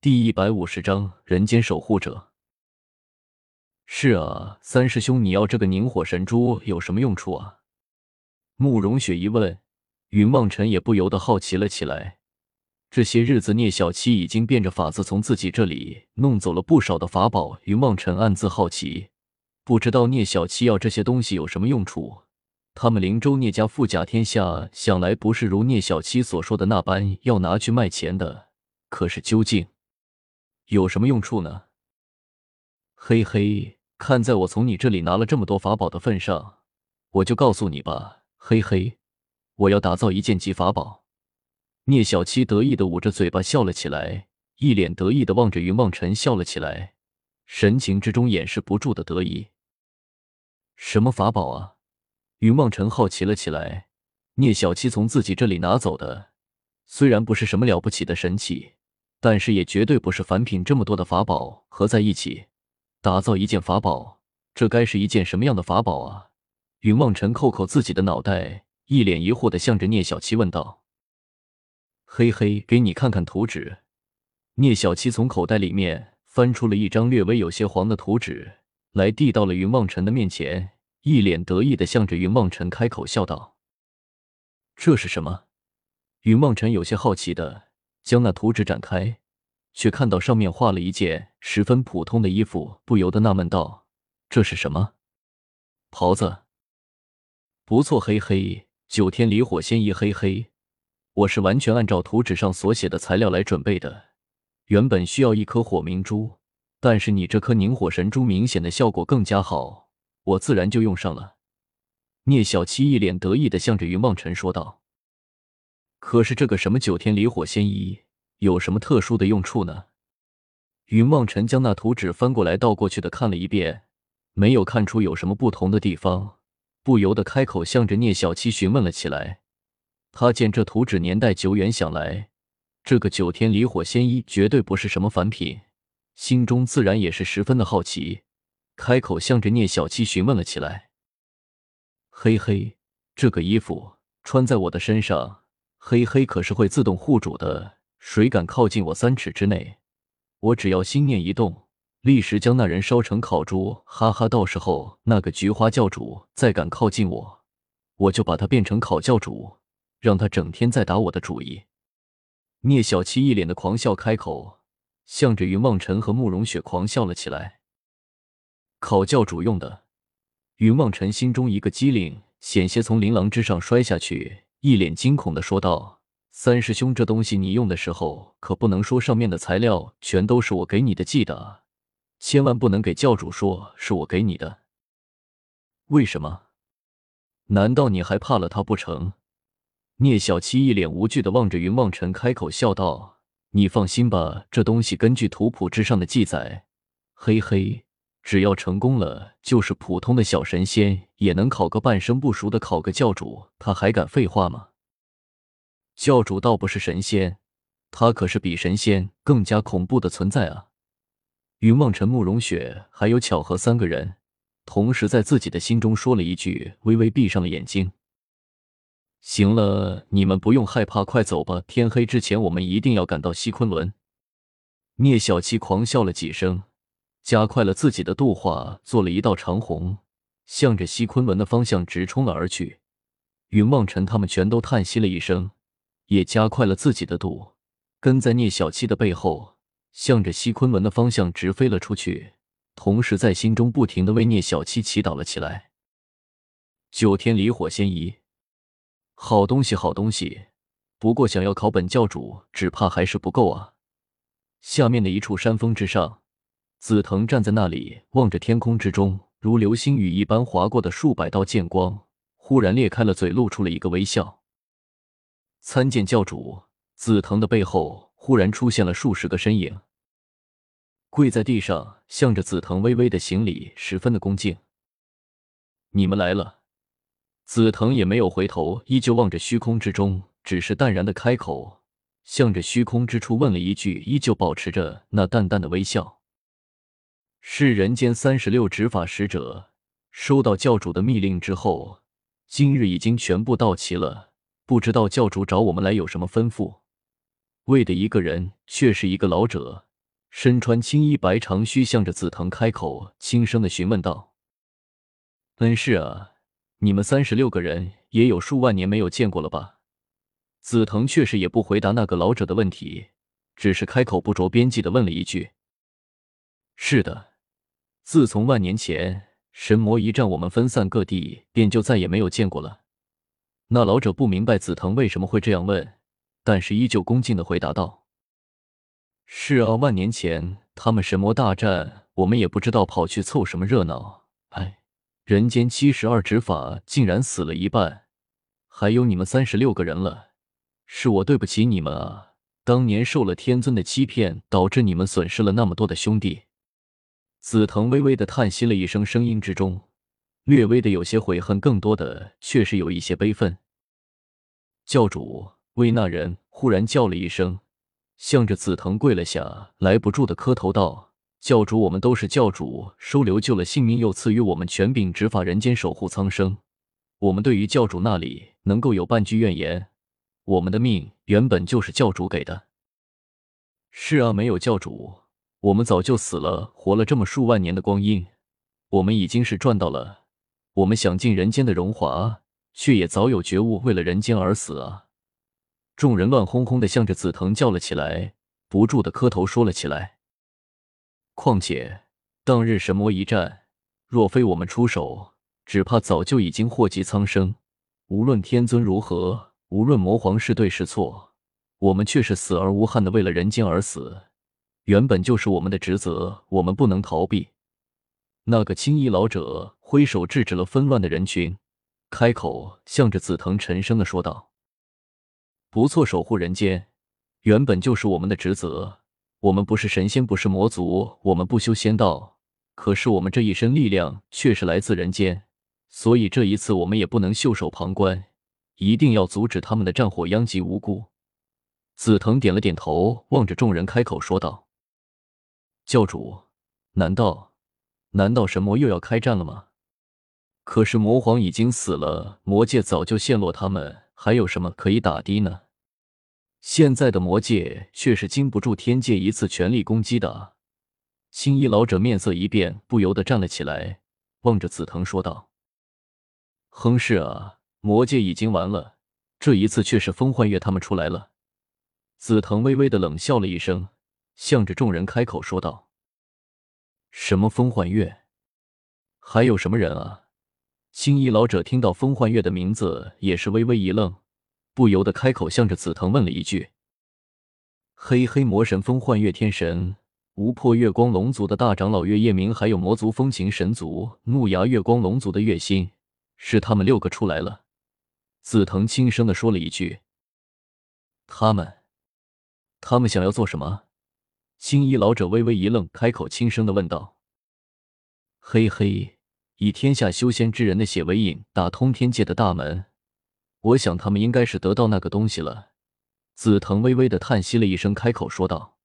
第一百五十章人间守护者。是啊，三师兄，你要这个凝火神珠有什么用处啊？慕容雪一问，云望尘也不由得好奇了起来。这些日子，聂小七已经变着法子从自己这里弄走了不少的法宝。云望尘暗自好奇，不知道聂小七要这些东西有什么用处。他们灵州聂家富甲天下，想来不是如聂小七所说的那般要拿去卖钱的。可是究竟有什么用处呢？嘿嘿，看在我从你这里拿了这么多法宝的份上，我就告诉你吧。嘿嘿，我要打造一件级法宝。聂小七得意的捂着嘴巴笑了起来，一脸得意的望着云望尘笑了起来，神情之中掩饰不住的得意。什么法宝啊？云望尘好奇了起来。聂小七从自己这里拿走的，虽然不是什么了不起的神器，但是也绝对不是凡品。这么多的法宝合在一起，打造一件法宝，这该是一件什么样的法宝啊？云望尘扣扣自己的脑袋，一脸疑惑的向着聂小七问道。嘿嘿，给你看看图纸。聂小七从口袋里面翻出了一张略微有些黄的图纸，来递到了云望尘的面前，一脸得意的向着云望尘开口笑道：“这是什么？”云望尘有些好奇的将那图纸展开，却看到上面画了一件十分普通的衣服，不由得纳闷道：“这是什么？袍子？不错，嘿嘿，九天离火仙衣，嘿嘿。”我是完全按照图纸上所写的材料来准备的。原本需要一颗火明珠，但是你这颗凝火神珠明显的效果更加好，我自然就用上了。聂小七一脸得意的向着云望尘说道：“可是这个什么九天离火仙衣有什么特殊的用处呢？”云望尘将那图纸翻过来倒过去的看了一遍，没有看出有什么不同的地方，不由得开口向着聂小七询问了起来。他见这图纸年代久远，想来这个九天离火仙衣绝对不是什么凡品，心中自然也是十分的好奇，开口向着聂小七询问了起来：“嘿嘿，这个衣服穿在我的身上，嘿嘿可是会自动护主的，谁敢靠近我三尺之内，我只要心念一动，立时将那人烧成烤猪，哈哈！到时候那个菊花教主再敢靠近我，我就把他变成烤教主。”让他整天在打我的主意。聂小七一脸的狂笑，开口向着云望尘和慕容雪狂笑了起来。烤教主用的，云望尘心中一个机灵，险些从琳琅之上摔下去，一脸惊恐的说道：“三师兄，这东西你用的时候可不能说上面的材料全都是我给你的，记得，千万不能给教主说是我给你的。为什么？难道你还怕了他不成？”聂小七一脸无惧的望着云望尘，开口笑道：“你放心吧，这东西根据图谱之上的记载，嘿嘿，只要成功了，就是普通的小神仙也能考个半生不熟的，考个教主，他还敢废话吗？教主倒不是神仙，他可是比神仙更加恐怖的存在啊！”云望尘、慕容雪还有巧合三个人同时在自己的心中说了一句，微微闭上了眼睛。行了，你们不用害怕，快走吧！天黑之前，我们一定要赶到西昆仑。聂小七狂笑了几声，加快了自己的度化，做了一道长虹，向着西昆仑的方向直冲了而去。云望尘他们全都叹息了一声，也加快了自己的度，跟在聂小七的背后，向着西昆仑的方向直飞了出去，同时在心中不停的为聂小七祈祷了起来。九天离火仙仪。好东西，好东西，不过想要考本教主，只怕还是不够啊！下面的一处山峰之上，紫藤站在那里，望着天空之中如流星雨一般划过的数百道剑光，忽然裂开了嘴，露出了一个微笑。参见教主！紫藤的背后忽然出现了数十个身影，跪在地上，向着紫藤微微的行礼，十分的恭敬。你们来了。紫藤也没有回头，依旧望着虚空之中，只是淡然的开口，向着虚空之处问了一句，依旧保持着那淡淡的微笑：“是人间三十六执法使者，收到教主的密令之后，今日已经全部到齐了。不知道教主找我们来有什么吩咐？”为的一个人却是一个老者，身穿青衣白长须，向着紫藤开口，轻声的询问道：“恩师啊，你们三十六个人也有数万年没有见过了吧？”紫藤确实也不回答那个老者的问题，只是开口不着边际的问了一句：“是的，自从万年前神魔一战，我们分散各地，便就再也没有见过了。”那老者不明白紫藤为什么会这样问，但是依旧恭敬的回答道。是啊，万年前他们神魔大战，我们也不知道跑去凑什么热闹。哎，人间七十二执法竟然死了一半，还有你们三十六个人了，是我对不起你们啊！当年受了天尊的欺骗，导致你们损失了那么多的兄弟。紫藤微微的叹息了一声，声音之中略微的有些悔恨，更多的却是有一些悲愤。教主为那人忽然叫了一声。向着紫藤跪了下来，不住的磕头道：“教主，我们都是教主，收留救了性命，又赐予我们权柄，执法人间，守护苍生。我们对于教主那里能够有半句怨言？我们的命原本就是教主给的。是啊，没有教主，我们早就死了。活了这么数万年的光阴，我们已经是赚到了。我们享尽人间的荣华，却也早有觉悟，为了人间而死啊！”众人乱哄哄的向着紫藤叫了起来，不住的磕头说了起来。况且当日神魔一战，若非我们出手，只怕早就已经祸及苍生。无论天尊如何，无论魔皇是对是错，我们却是死而无憾的为了人间而死，原本就是我们的职责，我们不能逃避。那个青衣老者挥手制止了纷乱的人群，开口向着紫藤沉声的说道。不错，守护人间原本就是我们的职责。我们不是神仙，不是魔族，我们不修仙道。可是我们这一身力量却是来自人间，所以这一次我们也不能袖手旁观，一定要阻止他们的战火殃及无辜。紫藤点了点头，望着众人开口说道：“教主，难道难道神魔又要开战了吗？可是魔皇已经死了，魔界早就陷落，他们还有什么可以打的呢？”现在的魔界却是经不住天界一次全力攻击的。青衣老者面色一变，不由得站了起来，望着紫藤说道：“哼，是啊，魔界已经完了，这一次却是风幻月他们出来了。”紫藤微微的冷笑了一声，向着众人开口说道：“什么风幻月？还有什么人啊？”青衣老者听到风幻月的名字，也是微微一愣。不由得开口，向着紫藤问了一句：“黑黑魔神风幻月天神，无破月光龙族的大长老月夜明，还有魔族风情神族怒牙月光龙族的月心，是他们六个出来了。”紫藤轻声的说了一句：“他们，他们想要做什么？”青衣老者微微一愣，开口轻声的问道：“嘿嘿，以天下修仙之人的血为引，打通天界的大门。”我想他们应该是得到那个东西了。紫藤微微的叹息了一声，开口说道。